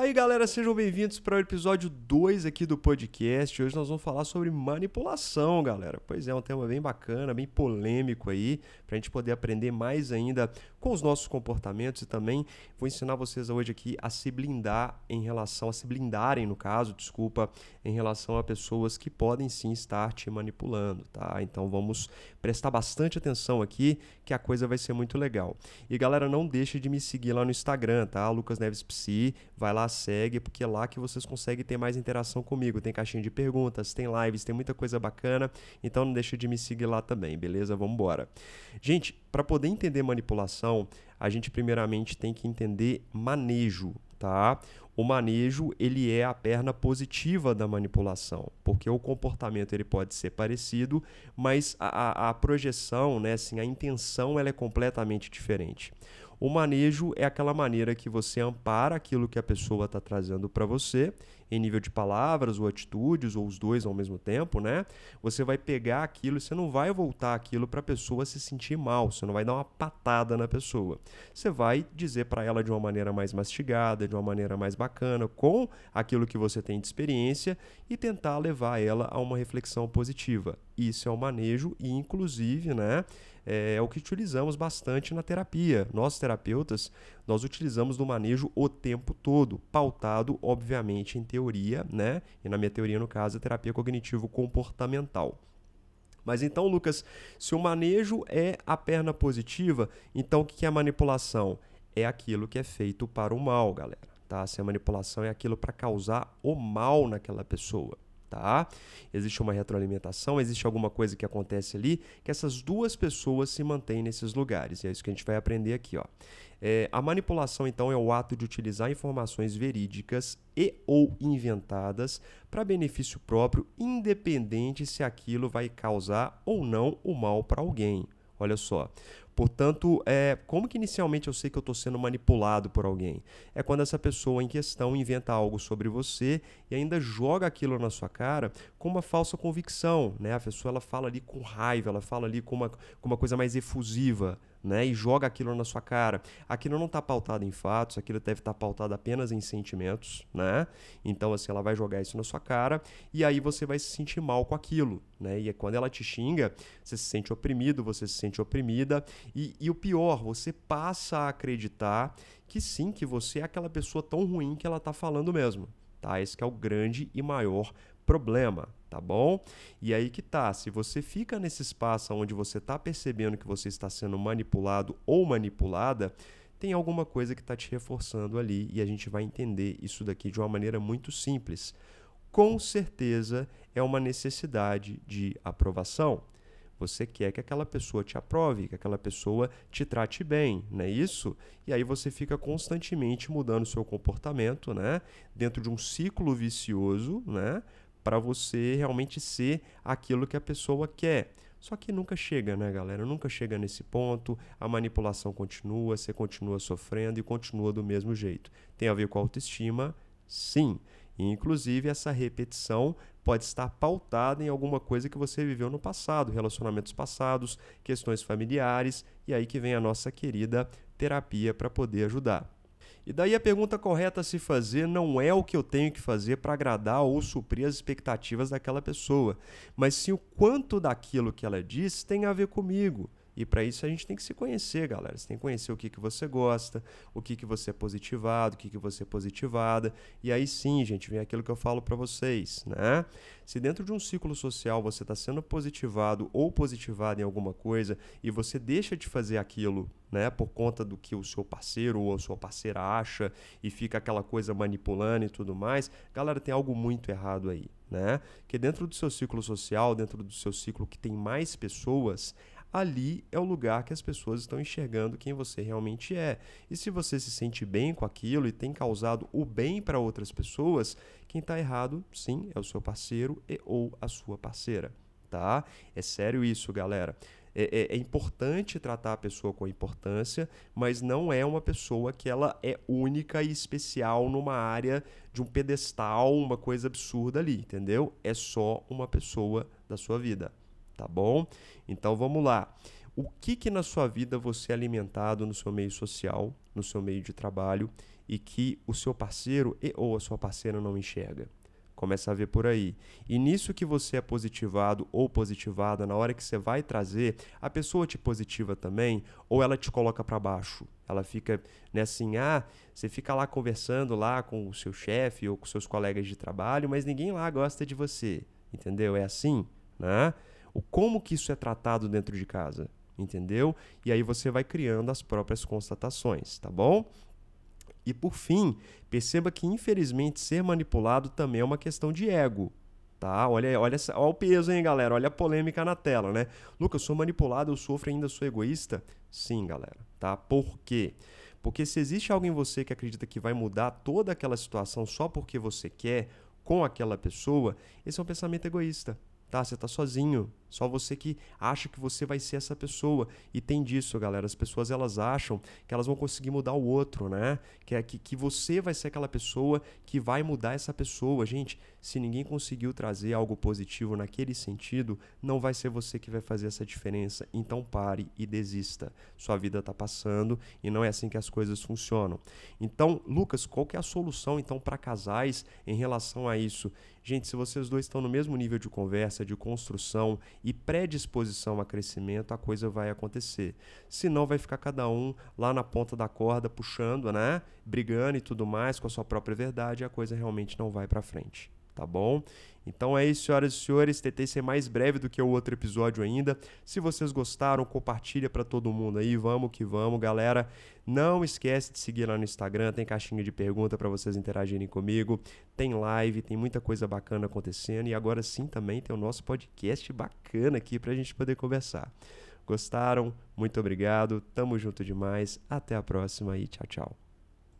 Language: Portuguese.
Tá aí, galera, sejam bem-vindos para o episódio 2 aqui do podcast. Hoje nós vamos falar sobre manipulação, galera. Pois é, um tema bem bacana, bem polêmico aí, para a gente poder aprender mais ainda com os nossos comportamentos e também vou ensinar vocês hoje aqui a se blindar em relação, a se blindarem, no caso, desculpa, em relação a pessoas que podem sim estar te manipulando, tá? Então vamos prestar bastante atenção aqui, que a coisa vai ser muito legal. E galera, não deixe de me seguir lá no Instagram, tá? Lucas Neves Psi, vai lá lá, segue, porque é lá que vocês conseguem ter mais interação comigo. Tem caixinha de perguntas, tem lives, tem muita coisa bacana. Então não deixa de me seguir lá também, beleza? Vamos embora. Gente, para poder entender manipulação, a gente primeiramente tem que entender manejo, tá? O manejo, ele é a perna positiva da manipulação, porque o comportamento ele pode ser parecido, mas a, a projeção, né, assim, a intenção ela é completamente diferente. O manejo é aquela maneira que você ampara aquilo que a pessoa está trazendo para você, em nível de palavras ou atitudes, ou os dois ao mesmo tempo, né? Você vai pegar aquilo e você não vai voltar aquilo para a pessoa se sentir mal, você não vai dar uma patada na pessoa. Você vai dizer para ela de uma maneira mais mastigada, de uma maneira mais bacana, com aquilo que você tem de experiência e tentar levar ela a uma reflexão positiva. Isso é o manejo e, inclusive, né? É, é o que utilizamos bastante na terapia. Nós, terapeutas, nós utilizamos no manejo o tempo todo, pautado, obviamente, em teoria, né? E na minha teoria, no caso, a terapia cognitivo-comportamental. Mas então, Lucas, se o manejo é a perna positiva, então o que é a manipulação? É aquilo que é feito para o mal, galera. Tá? Se a manipulação é aquilo para causar o mal naquela pessoa tá? Existe uma retroalimentação, existe alguma coisa que acontece ali que essas duas pessoas se mantêm nesses lugares. E é isso que a gente vai aprender aqui, ó. É, a manipulação, então, é o ato de utilizar informações verídicas e ou inventadas para benefício próprio, independente se aquilo vai causar ou não o mal para alguém. Olha só. Portanto, é, como que inicialmente eu sei que eu estou sendo manipulado por alguém? É quando essa pessoa em questão inventa algo sobre você e ainda joga aquilo na sua cara com uma falsa convicção. Né? A pessoa ela fala ali com raiva, ela fala ali com uma, com uma coisa mais efusiva né, e joga aquilo na sua cara. Aquilo não está pautado em fatos, aquilo deve estar tá pautado apenas em sentimentos, né? Então, assim, ela vai jogar isso na sua cara e aí você vai se sentir mal com aquilo, né? E é quando ela te xinga, você se sente oprimido, você se sente oprimida e, e o pior, você passa a acreditar que sim, que você é aquela pessoa tão ruim que ela está falando mesmo, tá? Esse é o grande e maior problema, tá bom? E aí que tá, se você fica nesse espaço onde você está percebendo que você está sendo manipulado ou manipulada, tem alguma coisa que está te reforçando ali e a gente vai entender isso daqui de uma maneira muito simples. Com certeza é uma necessidade de aprovação. Você quer que aquela pessoa te aprove, que aquela pessoa te trate bem, não é isso? E aí você fica constantemente mudando seu comportamento, né? Dentro de um ciclo vicioso, né? para você realmente ser aquilo que a pessoa quer. Só que nunca chega, né, galera? Nunca chega nesse ponto. A manipulação continua, você continua sofrendo e continua do mesmo jeito. Tem a ver com a autoestima? Sim. E, inclusive, essa repetição pode estar pautada em alguma coisa que você viveu no passado, relacionamentos passados, questões familiares, e aí que vem a nossa querida terapia para poder ajudar. E daí a pergunta correta a se fazer não é o que eu tenho que fazer para agradar ou suprir as expectativas daquela pessoa, mas sim o quanto daquilo que ela diz tem a ver comigo. E para isso a gente tem que se conhecer, galera. Você tem que conhecer o que, que você gosta, o que, que você é positivado, o que, que você é positivada. E aí sim, gente, vem aquilo que eu falo para vocês, né? Se dentro de um ciclo social você está sendo positivado ou positivado em alguma coisa e você deixa de fazer aquilo né, por conta do que o seu parceiro ou a sua parceira acha e fica aquela coisa manipulando e tudo mais, galera, tem algo muito errado aí, né? Que dentro do seu ciclo social, dentro do seu ciclo que tem mais pessoas, ali é o lugar que as pessoas estão enxergando quem você realmente é. E se você se sente bem com aquilo e tem causado o bem para outras pessoas, quem está errado, sim, é o seu parceiro e ou a sua parceira, tá? É sério isso, galera. É, é, é, importante tratar a pessoa com importância, mas não é uma pessoa que ela é única e especial numa área de um pedestal, uma coisa absurda ali, entendeu? É só uma pessoa da sua vida tá bom? Então vamos lá. O que que na sua vida você é alimentado no seu meio social, no seu meio de trabalho e que o seu parceiro e, ou a sua parceira não enxerga. Começa a ver por aí. E nisso que você é positivado ou positivada, na hora que você vai trazer, a pessoa te positiva também, ou ela te coloca para baixo. Ela fica né, assim, ah, você fica lá conversando lá com o seu chefe ou com seus colegas de trabalho, mas ninguém lá gosta de você. Entendeu? É assim, né? O como que isso é tratado dentro de casa, entendeu? E aí você vai criando as próprias constatações, tá bom? E por fim, perceba que infelizmente ser manipulado também é uma questão de ego. Tá? Olha, olha, olha o peso, hein, galera? Olha a polêmica na tela, né? Lucas, eu sou manipulado, eu sofro ainda sou egoísta? Sim, galera. Tá? Por quê? Porque se existe alguém em você que acredita que vai mudar toda aquela situação só porque você quer com aquela pessoa, esse é um pensamento egoísta. Tá? Você está sozinho. Só você que acha que você vai ser essa pessoa. E tem disso, galera. As pessoas elas acham que elas vão conseguir mudar o outro, né? Que, é, que, que você vai ser aquela pessoa que vai mudar essa pessoa. Gente, se ninguém conseguiu trazer algo positivo naquele sentido, não vai ser você que vai fazer essa diferença. Então pare e desista. Sua vida está passando e não é assim que as coisas funcionam. Então, Lucas, qual que é a solução então para casais em relação a isso? Gente, se vocês dois estão no mesmo nível de conversa, de construção e predisposição a crescimento, a coisa vai acontecer. Senão vai ficar cada um lá na ponta da corda puxando, né? Brigando e tudo mais com a sua própria verdade, e a coisa realmente não vai para frente tá bom? Então é isso, senhoras e senhores. Tentei ser mais breve do que o outro episódio ainda. Se vocês gostaram, compartilha para todo mundo aí. Vamos que vamos, galera. Não esquece de seguir lá no Instagram, tem caixinha de pergunta para vocês interagirem comigo. Tem live, tem muita coisa bacana acontecendo e agora sim também tem o nosso podcast bacana aqui pra gente poder conversar. Gostaram? Muito obrigado. Tamo junto demais. Até a próxima e tchau, tchau.